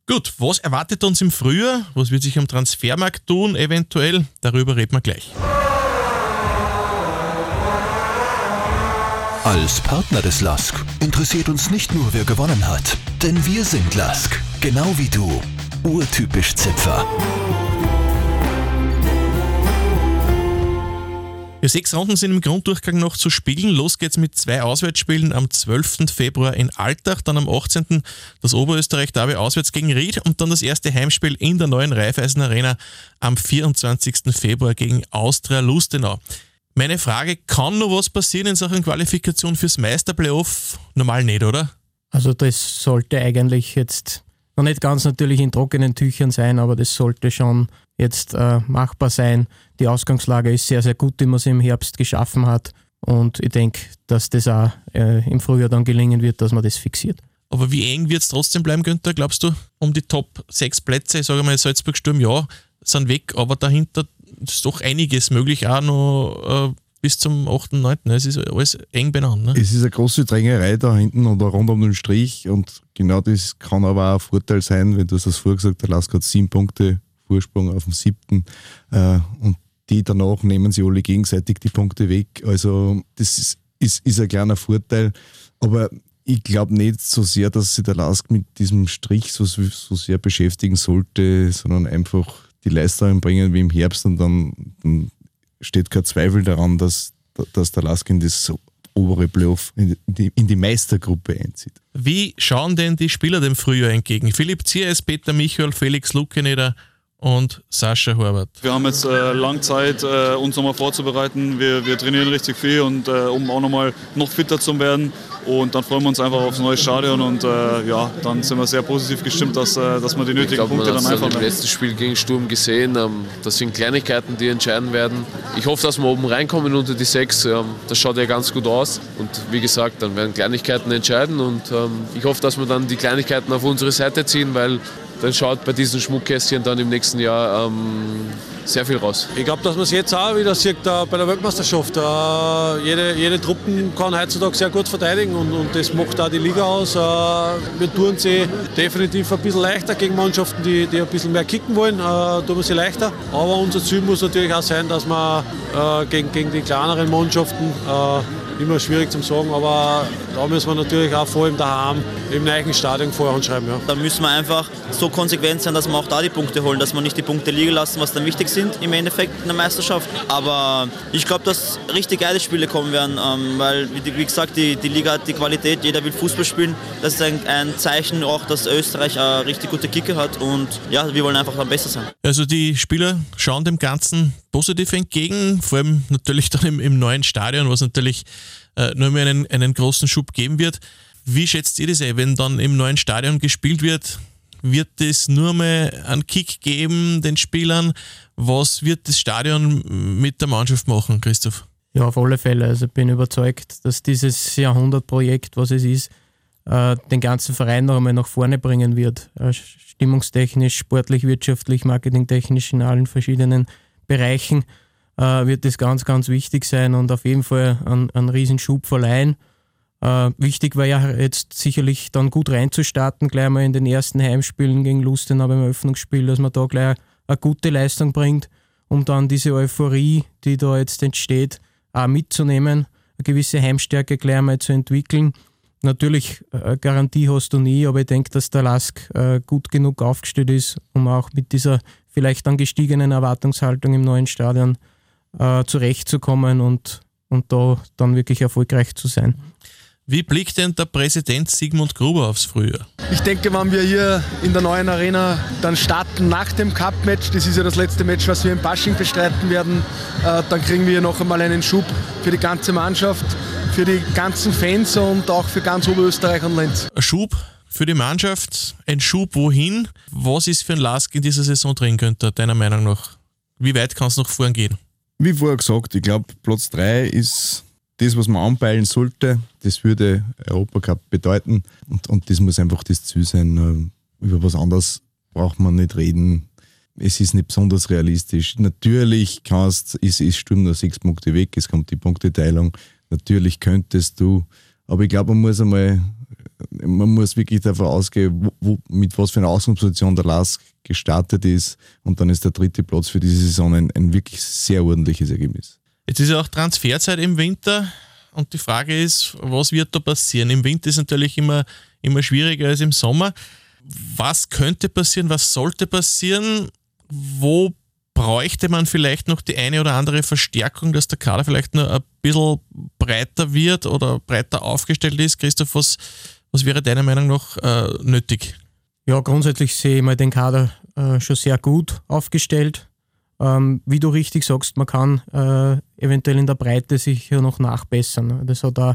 Gut, was erwartet uns im Frühjahr? Was wird sich am Transfermarkt tun, eventuell? Darüber reden wir gleich. Als Partner des LASK interessiert uns nicht nur, wer gewonnen hat, denn wir sind LASK, genau wie du. Urtypisch Zipfer. Ja, sechs Runden sind im Grunddurchgang noch zu spielen. Los geht's mit zwei Auswärtsspielen am 12. Februar in Altach, dann am 18. das Oberösterreich Derby auswärts gegen Ried und dann das erste Heimspiel in der neuen Raiffeisen Arena am 24. Februar gegen Austria Lustenau. Meine Frage, kann noch was passieren in Sachen Qualifikation fürs Meisterplayoff? Normal nicht, oder? Also das sollte eigentlich jetzt noch nicht ganz natürlich in trockenen Tüchern sein, aber das sollte schon jetzt äh, machbar sein. Die Ausgangslage ist sehr, sehr gut, die man sich im Herbst geschaffen hat. Und ich denke, dass das auch äh, im Frühjahr dann gelingen wird, dass man das fixiert. Aber wie eng wird es trotzdem bleiben, Günther, glaubst du? Um die Top 6 Plätze, ich sage mal, Salzburg-Sturm, ja, sind weg, aber dahinter ist doch einiges möglich, auch noch äh, bis zum 8., 9. Es ist alles eng benannt. Ne? Es ist eine große Drängerei da hinten oder rund um den Strich und genau das kann aber auch ein Vorteil sein, wenn du es vorher gesagt hast, der Lask hat sieben Punkte Vorsprung auf dem siebten äh, und die danach nehmen sie alle gegenseitig die Punkte weg. Also das ist, ist, ist ein kleiner Vorteil, aber ich glaube nicht so sehr, dass sich der Lask mit diesem Strich so, so sehr beschäftigen sollte, sondern einfach die Leistungen bringen wie im Herbst und dann, dann steht kein Zweifel daran, dass, dass der Lask in das obere Playoff, in die, in die Meistergruppe einzieht. Wie schauen denn die Spieler dem Frühjahr entgegen? Philipp Zieres, Peter Michael, Felix Lukeneder und Sascha Horvath. Wir haben jetzt äh, lange Zeit, äh, uns nochmal vorzubereiten. Wir, wir trainieren richtig viel und äh, um auch nochmal noch fitter zu werden. Und dann freuen wir uns einfach aufs neue Stadion und äh, ja, dann sind wir sehr positiv gestimmt, dass, äh, dass wir die nötigen glaub, Punkte dann einfach haben. im letzten Spiel gegen Sturm gesehen. Ähm, das sind Kleinigkeiten, die entscheiden werden. Ich hoffe, dass wir oben reinkommen unter die sechs. Ähm, das schaut ja ganz gut aus. Und wie gesagt, dann werden Kleinigkeiten entscheiden. Und ähm, ich hoffe, dass wir dann die Kleinigkeiten auf unsere Seite ziehen, weil dann schaut bei diesen Schmuckkästchen dann im nächsten Jahr ähm, sehr viel raus. Ich glaube, dass man es jetzt auch wieder sieht äh, bei der Weltmeisterschaft. Äh, jede, jede Truppe kann heutzutage sehr gut verteidigen und, und das macht auch die Liga aus. Äh, wir tun sie definitiv ein bisschen leichter gegen Mannschaften, die, die ein bisschen mehr kicken wollen, äh, tun wir sie leichter. Aber unser Ziel muss natürlich auch sein, dass wir äh, gegen, gegen die kleineren Mannschaften äh, immer schwierig zu sagen, aber da müssen wir natürlich auch vor allem daheim im neuen Stadion vorher anschreiben. Ja. Da müssen wir einfach so konsequent sein, dass wir auch da die Punkte holen, dass wir nicht die Punkte liegen lassen, was dann wichtig sind im Endeffekt in der Meisterschaft. Aber ich glaube, dass richtig geile Spiele kommen werden, ähm, weil, wie, gesagt, die, die Liga hat die Qualität, jeder will Fußball spielen. Das ist ein, ein Zeichen auch, dass Österreich eine richtig gute Kicker hat und ja, wir wollen einfach am besser sein. Also die Spieler schauen dem Ganzen positiv entgegen, vor allem natürlich dann im, im neuen Stadion, was natürlich äh, nur mehr einen, einen großen Schub geben wird. Wie schätzt ihr das ein, wenn dann im neuen Stadion gespielt wird? Wird es nur mehr einen Kick geben den Spielern? Was wird das Stadion mit der Mannschaft machen, Christoph? Ja, auf alle Fälle. Also ich bin überzeugt, dass dieses Jahrhundertprojekt, was es ist, äh, den ganzen Verein noch einmal nach vorne bringen wird. Äh, stimmungstechnisch, sportlich, wirtschaftlich, marketingtechnisch in allen verschiedenen Bereichen äh, wird das ganz, ganz wichtig sein und auf jeden Fall einen, einen Riesenschub verleihen. Äh, wichtig war ja jetzt sicherlich dann gut reinzustarten, gleich mal in den ersten Heimspielen gegen Lustenau beim Eröffnungsspiel, dass man da gleich eine gute Leistung bringt, um dann diese Euphorie, die da jetzt entsteht, auch mitzunehmen, eine gewisse Heimstärke gleich mal zu entwickeln. Natürlich, äh, Garantie hast du nie, aber ich denke, dass der Lask äh, gut genug aufgestellt ist, um auch mit dieser vielleicht dann gestiegenen Erwartungshaltung im neuen Stadion äh, zurechtzukommen und, und da dann wirklich erfolgreich zu sein. Wie blickt denn der Präsident Sigmund Gruber aufs Frühjahr? Ich denke, wenn wir hier in der neuen Arena dann starten nach dem Cup-Match, das ist ja das letzte Match, was wir in Basching bestreiten werden, äh, dann kriegen wir noch einmal einen Schub für die ganze Mannschaft, für die ganzen Fans und auch für ganz Oberösterreich und Lenz. Ein Schub für die Mannschaft, ein Schub wohin? Was ist für ein Lask in dieser Saison drin, könnte deiner Meinung nach? Wie weit kann es noch vorn gehen? Wie vorher gesagt, ich glaube, Platz 3 ist das, was man anpeilen sollte. Das würde Europacup bedeuten. Und, und das muss einfach das Ziel sein. Äh, über was anderes braucht man nicht reden. Es ist nicht besonders realistisch. Natürlich kannst, ist, ist Sturm nur sechs Punkte weg, es kommt die Punkteteilung. Natürlich könntest du, aber ich glaube, man muss einmal man muss wirklich davon ausgehen, wo, wo, mit was für einer Ausgangsposition der Lask gestartet ist. Und dann ist der dritte Platz für diese Saison ein, ein wirklich sehr ordentliches Ergebnis. Jetzt ist ja auch Transferzeit im Winter. Und die Frage ist, was wird da passieren? Im Winter ist natürlich immer, immer schwieriger als im Sommer. Was könnte passieren? Was sollte passieren? Wo bräuchte man vielleicht noch die eine oder andere Verstärkung, dass der Kader vielleicht nur ein bisschen breiter wird oder breiter aufgestellt ist? Christoph, was, was wäre deiner Meinung nach äh, nötig? Ja, grundsätzlich sehe ich mal den Kader äh, schon sehr gut aufgestellt. Ähm, wie du richtig sagst, man kann äh, eventuell in der Breite sich ja noch nachbessern. Das hat auch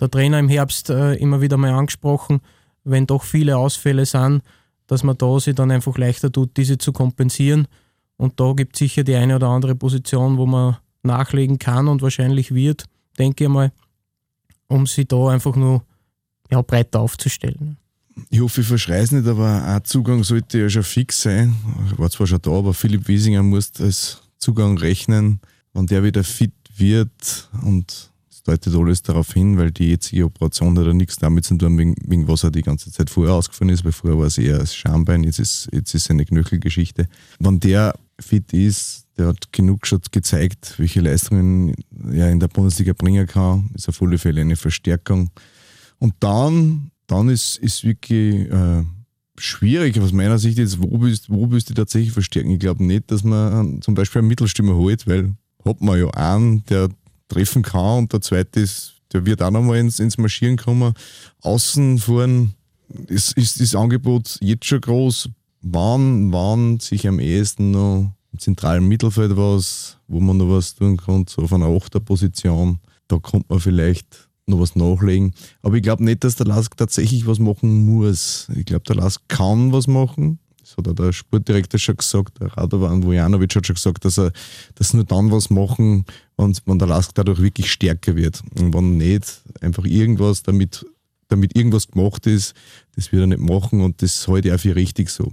der Trainer im Herbst äh, immer wieder mal angesprochen, wenn doch viele Ausfälle sind, dass man da sich dann einfach leichter tut, diese zu kompensieren. Und da gibt es sicher die eine oder andere Position, wo man nachlegen kann und wahrscheinlich wird, denke ich mal, um sie da einfach nur ja, breiter aufzustellen. Ich hoffe, ich verschreie es nicht, aber ein Zugang sollte ja schon fix sein. Ich war zwar schon da, aber Philipp Wiesinger muss als Zugang rechnen, wenn der wieder fit wird und es deutet alles darauf hin, weil die jetzige Operation hat ja nichts damit zu tun, wegen, wegen was er die ganze Zeit vorher ausgefallen ist, weil vorher war es eher das Schambein, jetzt ist, jetzt ist eine Knöchelgeschichte. Wenn der fit ist, der hat genug schon gezeigt, welche Leistungen er in der Bundesliga bringen kann, ist auf alle Fälle eine Verstärkung. Und dann dann ist, es wirklich äh, schwierig aus meiner Sicht jetzt, wo bist, wo bist du tatsächlich verstärken? Ich glaube nicht, dass man zum Beispiel einen Mittelstürmer holt, weil hat man ja einen, der treffen kann und der zweite ist, der wird auch nochmal ins, ins Marschieren kommen. Außen vorn ist, ist das Angebot jetzt schon groß. Wann, wann sich am ehesten noch im zentralen Mittelfeld was, wo man noch was tun kann, so auf einer Achterposition, da kommt man vielleicht noch was nachlegen. Aber ich glaube nicht, dass der Lask tatsächlich was machen muss. Ich glaube, der Lask kann was machen. Das hat auch der Sportdirektor schon gesagt, der Radovan Vujanovic hat schon gesagt, dass er das nur dann was machen, wenn, wenn der Lask dadurch wirklich stärker wird. Und wenn nicht einfach irgendwas damit, damit irgendwas gemacht ist, das wird er nicht machen und das halte ich auch für richtig so.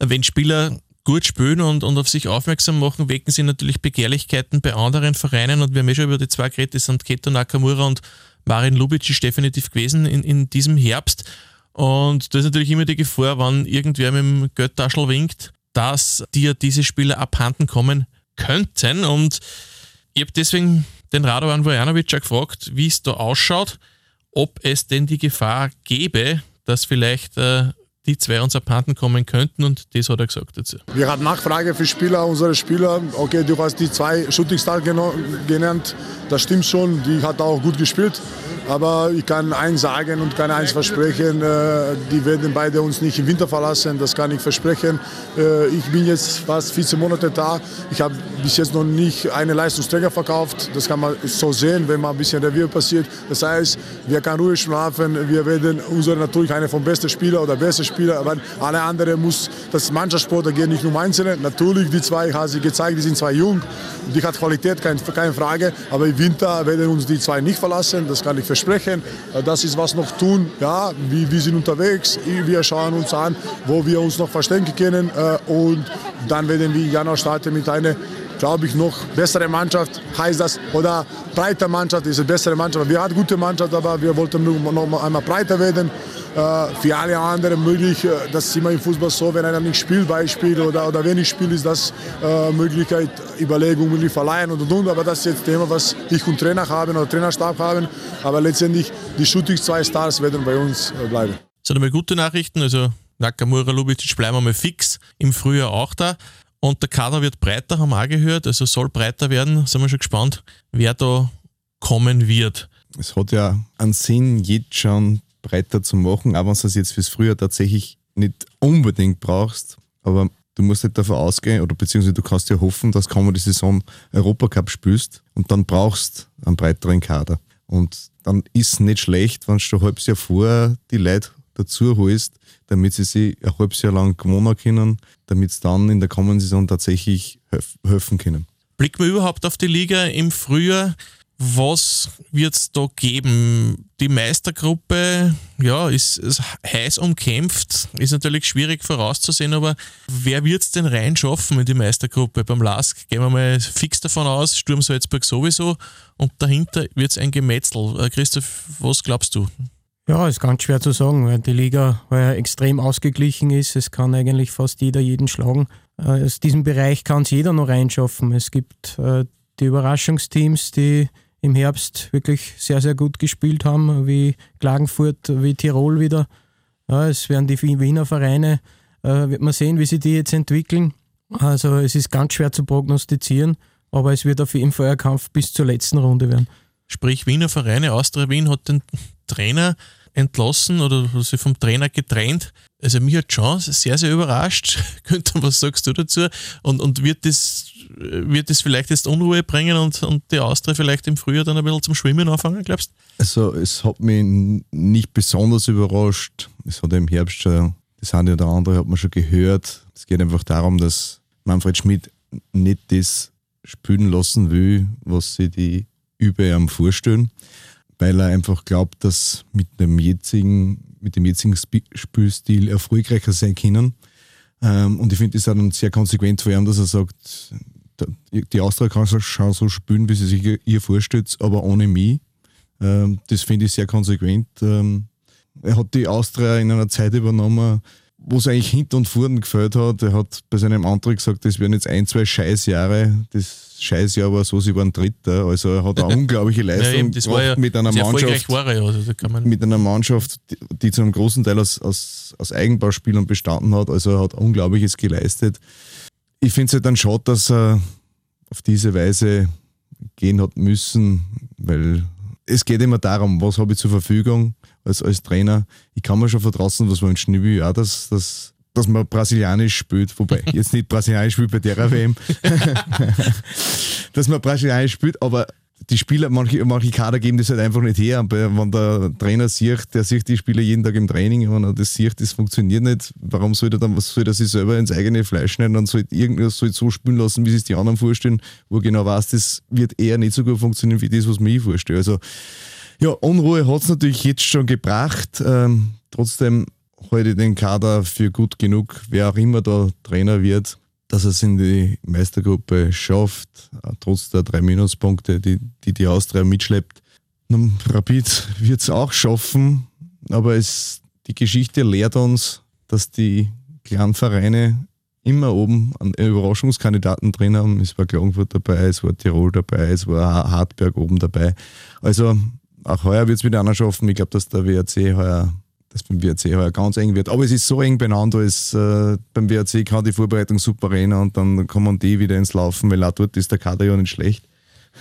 Wenn Spieler gut spielen und, und auf sich aufmerksam machen, wecken sie natürlich Begehrlichkeiten bei anderen Vereinen und wir haben ja schon über die zwei geredet, das sind Keto Nakamura und Marin Lubitsch ist definitiv gewesen in, in diesem Herbst. Und da ist natürlich immer die Gefahr, wenn irgendwer mit dem Göttaschel winkt, dass dir diese Spieler abhanden kommen könnten. Und ich habe deswegen den Radovan Vojanovic gefragt, wie es da ausschaut, ob es denn die Gefahr gäbe, dass vielleicht äh, die zwei uns abhanden kommen könnten und das hat er gesagt dazu. Wir hatten Nachfrage für Spieler, unsere Spieler. Okay, du hast die zwei Shooting Stars genannt, das stimmt schon, die hat auch gut gespielt. Aber ich kann eins sagen und kann eins versprechen, äh, die werden beide uns nicht im Winter verlassen, das kann ich versprechen. Äh, ich bin jetzt fast 14 Monate da, ich habe bis jetzt noch nicht eine Leistungsträger verkauft. Das kann man so sehen, wenn mal ein bisschen Revier passiert. Das heißt, wir können ruhig schlafen, wir werden unsere natürlich eine vom besten Spieler oder beste Spieler, aber alle anderen muss das Mannschaftssport, geht nicht um Einzelne. Natürlich, die zwei haben sie gezeigt, die sind zwei jung, die hat Qualität, keine Frage, aber im Winter werden uns die zwei nicht verlassen, das kann ich versprechen. Äh, das ist was noch tun. Ja, wir, wir sind unterwegs, wir schauen uns an, wo wir uns noch verständigen können. Äh, und dann werden wir Januar starten mit einer glaube ich, noch bessere Mannschaft heißt das. Oder breite Mannschaft ist eine bessere Mannschaft. Wir haben gute Mannschaft, aber wir wollten noch einmal breiter werden. Äh, für alle anderen möglich, das ist immer im Fußball so, wenn einer nicht spielt, Beispiel oder, oder wenig spielt, ist das äh, Möglichkeit, Überlegung möglich verleihen und und und. Aber das ist jetzt Thema, was ich und Trainer haben oder Trainerstab haben. Aber letztendlich, die Shooting zwei Stars werden bei uns äh, bleiben. Das sind einmal gute Nachrichten. Also Nakamura, Lubicic bleiben wir fix. Im Frühjahr auch da. Und der Kader wird breiter, haben wir auch gehört. Also soll breiter werden. Sind wir schon gespannt, wer da kommen wird. Es hat ja einen Sinn, jetzt schon breiter zu machen, auch wenn du es jetzt fürs Frühjahr tatsächlich nicht unbedingt brauchst. Aber du musst nicht davon ausgehen, oder beziehungsweise du kannst ja hoffen, dass die Saison Europacup spielst und dann brauchst einen breiteren Kader. Und dann ist es nicht schlecht, wenn du ein halbes Jahr vorher die Leute dazu holst, damit sie sich ein halbes Jahr lang gewonnen können, damit sie dann in der kommenden Saison tatsächlich helfen können. Blicken wir überhaupt auf die Liga im Frühjahr was wird es da geben? Die Meistergruppe, ja, ist, ist, heiß umkämpft, ist natürlich schwierig vorauszusehen, aber wer wird es denn reinschaffen in die Meistergruppe? Beim LASK gehen wir mal fix davon aus, Sturm Salzburg sowieso und dahinter wird es ein Gemetzel. Äh, Christoph, was glaubst du? Ja, ist ganz schwer zu sagen, weil die Liga weil extrem ausgeglichen ist. Es kann eigentlich fast jeder jeden schlagen. Äh, aus diesem Bereich kann es jeder noch reinschaffen. Es gibt äh, die Überraschungsteams, die im Herbst wirklich sehr, sehr gut gespielt haben, wie Klagenfurt, wie Tirol wieder. Ja, es werden die Wiener Vereine, äh, wird man sehen, wie sie die jetzt entwickeln. Also es ist ganz schwer zu prognostizieren, aber es wird auf jeden Fall ein Kampf bis zur letzten Runde werden. Sprich, Wiener Vereine, Austria Wien hat den Trainer entlassen oder sich vom Trainer getrennt. Also mich hat schon sehr, sehr überrascht. Günther, was sagst du dazu? Und, und wird, das, wird das vielleicht jetzt Unruhe bringen und, und die Austria vielleicht im Frühjahr dann ein bisschen zum Schwimmen anfangen, glaubst? Also es hat mich nicht besonders überrascht. Es hat im Herbst schon, das eine oder andere hat man schon gehört. Es geht einfach darum, dass Manfred Schmidt nicht das spielen lassen will, was sie die über ihm vorstellen weil er einfach glaubt, dass mit dem jetzigen, mit dem jetzigen Spielstil erfolgreicher sein können. Ähm, und ich finde das auch dann sehr konsequent von ihm, dass er sagt, die Austria kann schon so spielen, wie sie sich ihr vorstellt, aber ohne mich. Ähm, das finde ich sehr konsequent. Ähm, er hat die Austria in einer Zeit übernommen, wo es eigentlich hinten und vorne gefällt hat. Er hat bei seinem Antrag gesagt, das wären jetzt ein, zwei Scheißjahre. Das Scheißjahr war so, sie waren Dritter. Also er hat eine unglaubliche Leistung ja, ja mit einer Mannschaft. War er, also mit einer Mannschaft, die, die, zu einem großen Teil aus, aus, aus Eigenbauspielern bestanden hat. Also er hat Unglaubliches geleistet. Ich finde es halt dann schade, dass er auf diese Weise gehen hat müssen, weil es geht immer darum, was habe ich zur Verfügung als, als Trainer. Ich kann mir schon vertrauen, was man wünschen. Ich will ja, dass, dass dass man brasilianisch spielt, wobei jetzt nicht brasilianisch spielt bei der WM, dass man brasilianisch spielt, aber die Spieler, manche, manche Kader geben das halt einfach nicht her. Und wenn der Trainer sieht, der sieht die Spieler jeden Tag im Training, wenn er das sieht, das funktioniert nicht, warum soll er dann, was soll er sich selber ins eigene Fleisch schneiden und soll irgendwas soll so spielen lassen, wie sich die anderen vorstellen, wo genau weiß, das wird eher nicht so gut funktionieren wie das, was mir ich vorstelle. Also, ja, Unruhe hat es natürlich jetzt schon gebracht. Ähm, trotzdem halte ich den Kader für gut genug, wer auch immer da Trainer wird, dass er es in die Meistergruppe schafft, trotz der drei Minuspunkte, die die, die Austria mitschleppt. Nun, Rapid wird es auch schaffen, aber es, die Geschichte lehrt uns, dass die kleinen Vereine immer oben einen Überraschungskandidaten drin haben. Es war Klagenfurt dabei, es war Tirol dabei, es war Hartberg oben dabei. Also auch heuer wird es wieder einer schaffen. Ich glaube, dass der WRC heuer das beim WRC heuer ganz eng wird. Aber es ist so eng benannt, als äh, beim WRC kann die Vorbereitung super rennen und dann kommen die wieder ins Laufen, weil auch dort ist der Kader ja nicht schlecht.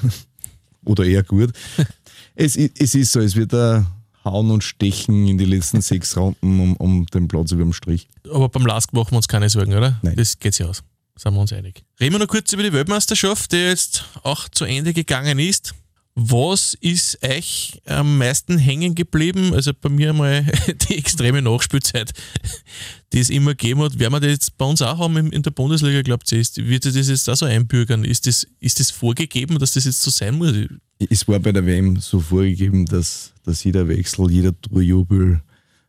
Oder eher gut. es, es ist so, es wird ein Hauen und Stechen in die letzten sechs Runden um, um den Platz über dem Strich. Aber beim Lask machen wir uns keine Sorgen, oder? Nein. Das geht sich aus. Sind wir uns einig. Reden wir noch kurz über die Weltmeisterschaft, die jetzt auch zu Ende gegangen ist. Was ist euch am meisten hängen geblieben? Also bei mir mal die extreme Nachspielzeit, die es immer gegeben hat. Werden wir das jetzt bei uns auch haben in der Bundesliga, glaubt ihr? Wird das jetzt da so einbürgern? Ist das, ist das vorgegeben, dass das jetzt so sein muss? Es war bei der WM so vorgegeben, dass, dass jeder Wechsel, jeder Torjubel,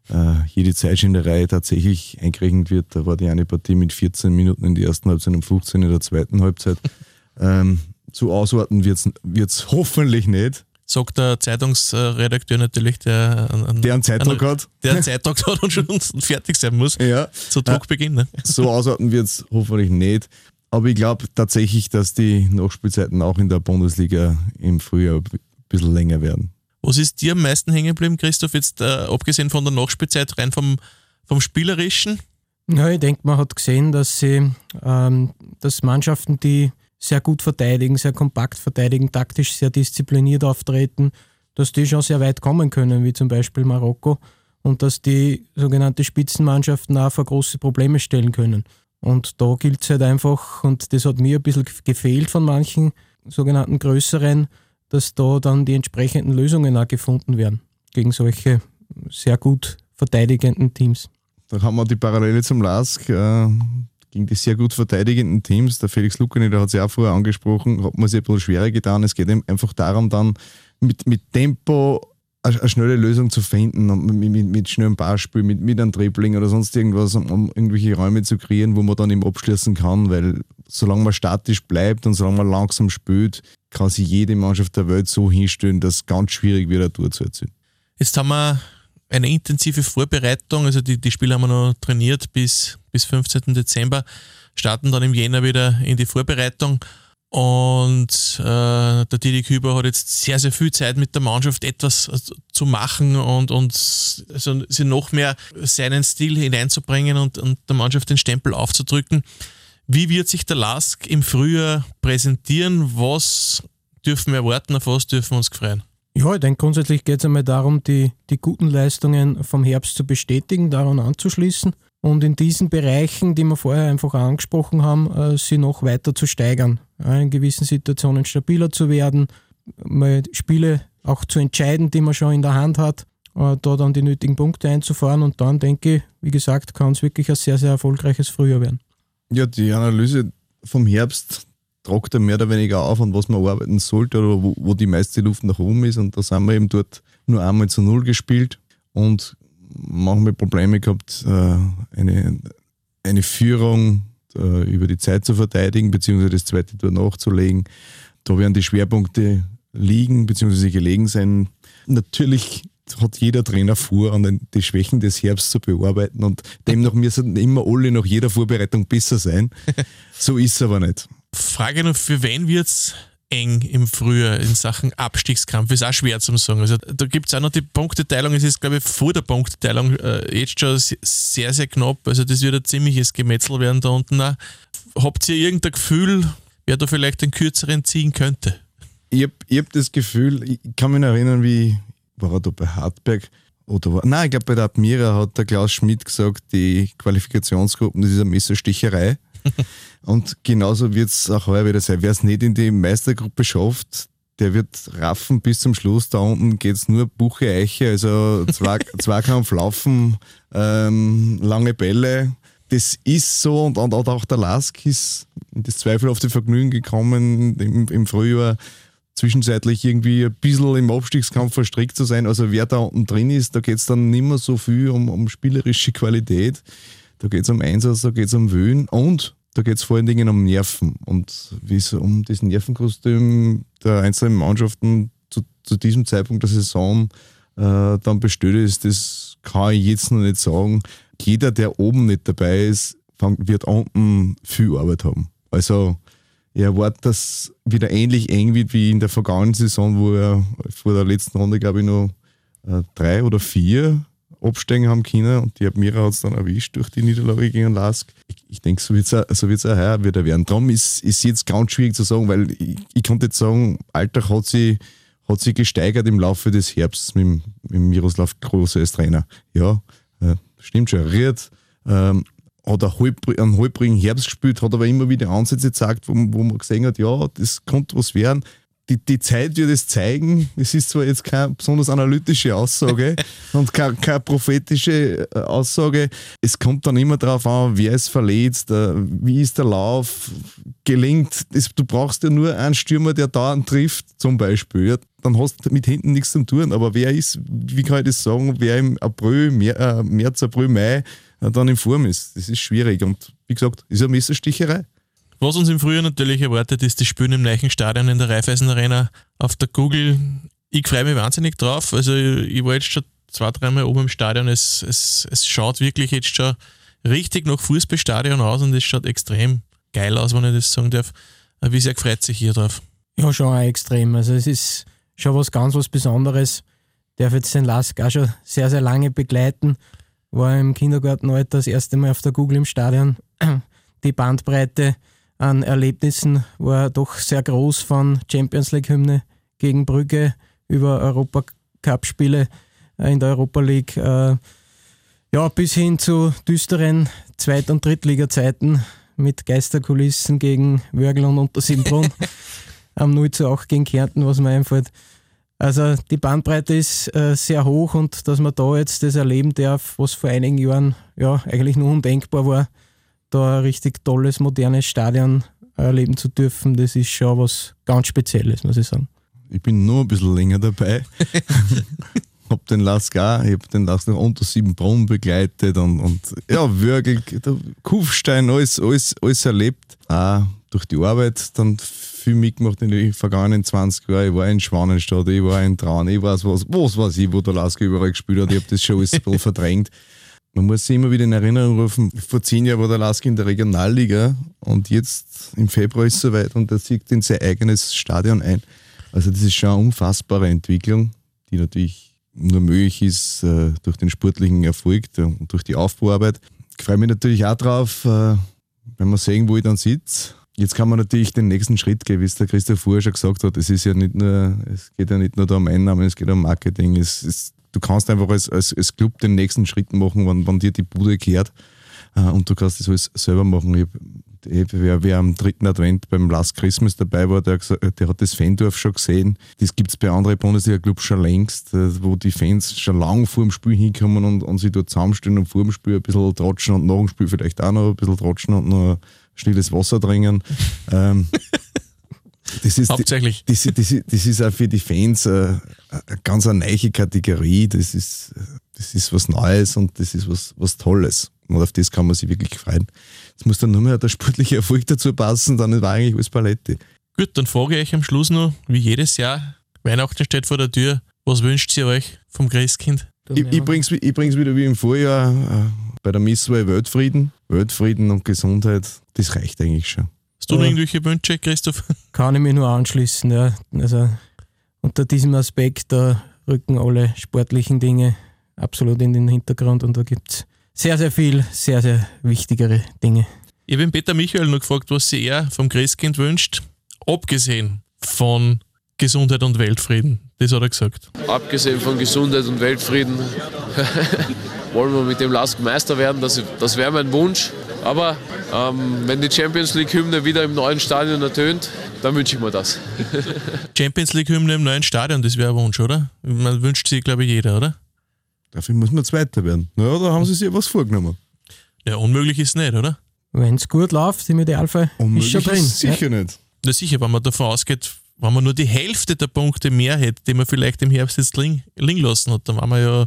äh, jede Zeitschinderei tatsächlich eingerechnet wird. Da war die eine Partie mit 14 Minuten in der ersten Halbzeit und 15 in der zweiten Halbzeit. Ähm, zu auswerten wird es hoffentlich nicht. Sagt der Zeitungsredakteur natürlich, der, an, der einen Zeitdruck hat. Der einen Zeitdruck hat und schon fertig sein muss. Ja. Zu Druckbeginn. Ne? So auswerten wird es hoffentlich nicht. Aber ich glaube tatsächlich, dass die Nachspielzeiten auch in der Bundesliga im Frühjahr ein bisschen länger werden. Was ist dir am meisten hängen geblieben, Christoph, jetzt äh, abgesehen von der Nachspielzeit, rein vom, vom Spielerischen? Ja, ich denke, man hat gesehen, dass sie ähm, dass Mannschaften, die sehr gut verteidigen, sehr kompakt verteidigen, taktisch sehr diszipliniert auftreten, dass die schon sehr weit kommen können, wie zum Beispiel Marokko, und dass die sogenannte Spitzenmannschaften auch vor große Probleme stellen können. Und da gilt es halt einfach, und das hat mir ein bisschen gefehlt von manchen sogenannten größeren, dass da dann die entsprechenden Lösungen auch gefunden werden gegen solche sehr gut verteidigenden Teams. Da haben wir die Parallele zum LASK. Gegen die sehr gut verteidigenden Teams, der Felix Lukani, der hat es ja auch vorher angesprochen, hat man sich ein bisschen schwerer getan. Es geht einfach darum, dann mit, mit Tempo eine, eine schnelle Lösung zu finden und mit, mit, mit schnellem Passspiel, mit, mit einem Dribbling oder sonst irgendwas, um, um, irgendwelche Räume zu kreieren, wo man dann eben abschließen kann, weil solange man statisch bleibt und solange man langsam spielt, kann sich jede Mannschaft der Welt so hinstellen, dass es ganz schwierig wird, ein Tor zu erzielen. Jetzt haben wir eine intensive Vorbereitung. Also die, die Spiele haben wir noch trainiert bis, bis 15. Dezember, starten dann im Jänner wieder in die Vorbereitung. Und äh, der Didi Küber hat jetzt sehr, sehr viel Zeit mit der Mannschaft etwas äh, zu machen und, und also sie noch mehr seinen Stil hineinzubringen und, und der Mannschaft den Stempel aufzudrücken. Wie wird sich der Lask im Frühjahr präsentieren? Was dürfen wir erwarten? Auf was dürfen wir uns freuen? Ja, ich denke, grundsätzlich geht es einmal darum, die, die guten Leistungen vom Herbst zu bestätigen, daran anzuschließen und in diesen Bereichen, die wir vorher einfach angesprochen haben, äh, sie noch weiter zu steigern. in gewissen Situationen stabiler zu werden, mal Spiele auch zu entscheiden, die man schon in der Hand hat, äh, da dann die nötigen Punkte einzufahren und dann denke ich, wie gesagt, kann es wirklich ein sehr, sehr erfolgreiches Frühjahr werden. Ja, die Analyse vom Herbst tragt er mehr oder weniger auf, an was man arbeiten sollte oder wo, wo die meiste Luft nach oben ist. Und da sind wir eben dort nur einmal zu null gespielt und manchmal Probleme gehabt, äh, eine, eine Führung äh, über die Zeit zu verteidigen, beziehungsweise das zweite Tor nachzulegen. Da werden die Schwerpunkte liegen, beziehungsweise gelegen sein. Natürlich hat jeder Trainer vor, an den, die Schwächen des Herbst zu bearbeiten und demnach müssen immer alle nach jeder Vorbereitung besser sein. So ist es aber nicht. Frage noch, für wen wird es eng im Frühjahr in Sachen Abstiegskampf? Ist auch schwer zu sagen. Also da gibt es auch noch die Punkteteilung. Es ist, glaube ich, vor der Punkteteilung äh, jetzt schon sehr, sehr knapp. Also das wird ein ziemliches Gemetzel werden da unten auch. Habt ihr irgendein Gefühl, wer da vielleicht den kürzeren ziehen könnte? Ich habe hab das Gefühl, ich kann mich erinnern, wie war er da bei Hartberg oder war, nein, ich glaube bei der Admira hat der Klaus Schmidt gesagt, die Qualifikationsgruppen, das ist eine Messersticherei. Und genauso wird es auch heuer wieder sein. Wer es nicht in die Meistergruppe schafft, der wird raffen bis zum Schluss. Da unten geht es nur Buche, Eiche, also Zweikampf, Laufen, ähm, lange Bälle. Das ist so und, und auch der Lask ist in das zweifelhafte Vergnügen gekommen im, im Frühjahr zwischenzeitlich irgendwie ein bisschen im Abstiegskampf verstrickt zu sein. Also wer da unten drin ist, da geht es dann nicht mehr so viel um, um spielerische Qualität. Da geht es um Einsatz, da geht es um Wöhn und da geht es vor allen Dingen um Nerven und wie es um das Nervenkostüm der einzelnen Mannschaften zu, zu diesem Zeitpunkt der Saison äh, dann bestellt ist, das kann ich jetzt noch nicht sagen. Jeder, der oben nicht dabei ist, wird unten viel Arbeit haben. Also ich erwarte das wieder ähnlich eng wird wie in der vergangenen Saison, wo er vor der letzten Runde, glaube ich, noch äh, drei oder vier absteigen haben können und die Admira hat es dann erwischt durch die Niederlage gegen Lask. Ich, ich denke, so wird es auch, so auch heuer wieder werden. Darum ist, es jetzt ganz schwierig zu sagen, weil ich, ich konnte jetzt sagen, Alltag hat sich, hat sich gesteigert im Laufe des Herbsts mit, mit Miroslav Groß als Trainer. Ja, äh, stimmt schon. Ried ähm, hat einen holprigen Herbst gespielt, hat aber immer wieder Ansätze gezeigt, wo, wo man gesehen hat, ja, das könnte was werden die, die Zeit wird es zeigen. Es ist zwar jetzt keine besonders analytische Aussage und keine, keine, prophetische äh, Aussage. Es kommt dann immer darauf an, wer ist verletzt, äh, wie ist der Lauf, gelingt. Es, du brauchst ja nur einen Stürmer, der da trifft, zum Beispiel. Ja, dann hast du mit hinten nichts zu tun. Aber wer ist, wie kann ich das sagen, wer im April, äh, März, April, Mai dann in Form ist? Das ist schwierig. Und wie gesagt, ist eine Messersticherei. Was uns im Frühjahr natürlich erwartet, ist das Spielen im neuen Stadion in der Raiffeisen Arena auf der Google. Ich freue mich wahnsinnig drauf. Also ich war jetzt schon zwei, dreimal oben im Stadion. Es, es, es schaut wirklich jetzt schon richtig nach Fußballstadion aus und es schaut extrem geil aus, wenn ich das sagen darf. Wie sehr freut sich hier drauf? Ja, schon auch extrem. Also es ist schon was ganz was Besonderes. Darf jetzt den Lask auch schon sehr, sehr lange begleiten. War im Kindergartenalter das erste Mal auf der Google im Stadion. Die Bandbreite an Erlebnissen war doch sehr groß von Champions League-Hymne gegen Brügge über Europacup-Spiele äh, in der Europa League. Äh, ja, bis hin zu düsteren Zweit- und Drittliga-Zeiten mit Geisterkulissen gegen Wörgl und Untersimbrunn am 0 zu 8 gegen Kärnten, was mir einfällt. Also die Bandbreite ist äh, sehr hoch und dass man da jetzt das erleben darf, was vor einigen Jahren ja eigentlich nur undenkbar war, da ein richtig tolles, modernes Stadion erleben zu dürfen, das ist schon was ganz Spezielles, muss ich sagen. Ich bin nur ein bisschen länger dabei. hab den Lask auch, ich hab den Lask noch unter Siebenbrunn begleitet und, und ja, wirklich, Kufstein, alles, alles, alles erlebt. Auch durch die Arbeit dann viel mitgemacht in den vergangenen 20 Jahren. Ich war in Schwanenstadt, ich war in Traun, ich weiß was, was weiß ich, wo der Lask überall gespielt hat. Ich habe das schon alles ein bisschen verdrängt. Man muss sich immer wieder in Erinnerung rufen, vor zehn Jahren war der Lask in der Regionalliga und jetzt im Februar ist es soweit und er zieht in sein eigenes Stadion ein. Also das ist schon eine unfassbare Entwicklung, die natürlich nur möglich ist äh, durch den sportlichen Erfolg und durch die Aufbauarbeit. Ich freue mich natürlich auch drauf, äh, wenn wir sehen, wo ich dann sitze. Jetzt kann man natürlich den nächsten Schritt gehen, wie es der Christoph vorher schon gesagt hat. Es ist ja nicht nur, es geht ja nicht nur um Einnahmen, es geht um Marketing. Es, es, du kannst einfach als, als, als Club den nächsten Schritt machen, wenn, wenn dir die Bude kehrt äh, und du kannst das alles selber machen. Ich, wer, wer am dritten Advent beim Last Christmas dabei war, der, der hat das Fandorf schon gesehen. Das gibt es bei anderen Bundesliga-Clubs schon längst, äh, wo die Fans schon lang vor dem Spiel hinkommen und, und sich dort zusammenstellen und vor dem Spiel ein bisschen tratschen und nach dem Spiel vielleicht auch noch ein bisschen tratschen und noch stilles Wasser trinken. ähm, das ist, Hauptsächlich. Das, das, das, das, ist auch für die Fans eine, eine ganz eine neue Kategorie. Das ist, das ist was Neues und das ist was, was Tolles. Und auf das kann man sich wirklich freuen. Jetzt muss dann nur mehr der sportliche Erfolg dazu passen, dann war eigentlich alles Palette. Gut, dann frage ich euch am Schluss noch, wie jedes Jahr, Weihnachten steht vor der Tür, was wünscht ihr euch vom Christkind? Ich, ich bring's, ich bring's wieder wie im Vorjahr äh, bei der Misswahl Weltfrieden. Weltfrieden und Gesundheit, das reicht eigentlich schon. Hast du noch irgendwelche Wünsche, Christoph? Kann ich mich nur anschließen. Ja. Also unter diesem Aspekt, da rücken alle sportlichen Dinge absolut in den Hintergrund und da gibt es sehr, sehr viel, sehr, sehr wichtigere Dinge. Ich habe Peter Michael noch gefragt, was sie er vom Christkind wünscht, abgesehen von Gesundheit und Weltfrieden. Das hat er gesagt. Abgesehen von Gesundheit und Weltfrieden wollen wir mit dem Lask Meister werden. Das, das wäre mein Wunsch. Aber ähm, wenn die Champions League-Hymne wieder im neuen Stadion ertönt, dann wünsche ich mir das. Champions League-Hymne im neuen Stadion, das wäre ein Wunsch, oder? Man wünscht sich, glaube ich, jeder, oder? Dafür muss man Zweiter werden. Na, da haben sie sich was vorgenommen. Ja, unmöglich ist es nicht, oder? Wenn es gut läuft, im Idealfall, unmöglich ist schon drin. Ist sicher ja. nicht. Na sicher, wenn man davon ausgeht, wenn man nur die Hälfte der Punkte mehr hätte, die man vielleicht im Herbst jetzt liegen, lassen hat, dann war man ja,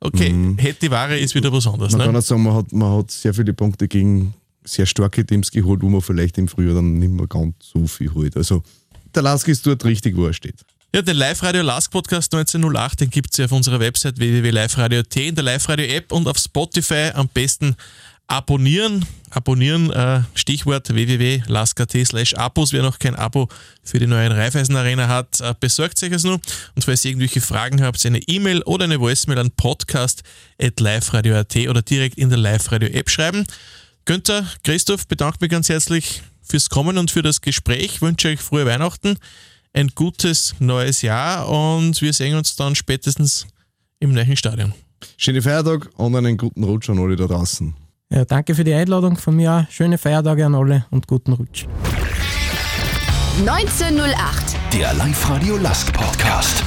okay, mhm. hätte die Ware ist wieder was anderes. Man ne? kann auch sagen, man hat, man hat sehr viele Punkte gegen sehr starke Teams geholt, wo man vielleicht im Frühjahr dann nicht mehr ganz so viel holt. Also der Lask ist dort richtig, wo er steht. Ja, den Live-Radio Lask Podcast 1908, den gibt es ja auf unserer Website www.liveradio.at, in der Live-Radio-App und auf Spotify am besten abonnieren. Abonnieren, äh, Stichwort www.lask.at slash Abos. Wer noch kein Abo für die neuen Raiffeisen Arena hat, äh, besorgt sich es nur. Und falls ihr irgendwelche Fragen habt, eine E-Mail oder eine Voicemail an podcast.liveradio.at oder direkt in der Live-Radio-App schreiben. Günther, Christoph, bedanke mich ganz herzlich fürs Kommen und für das Gespräch. Wünsche euch frohe Weihnachten ein gutes neues Jahr und wir sehen uns dann spätestens im neuen Stadion. Schönen Feiertag und einen guten Rutsch an alle da draußen. Ja, danke für die Einladung von mir. Schöne Feiertage an alle und guten Rutsch. 1908. Der Live-Radio Last Podcast.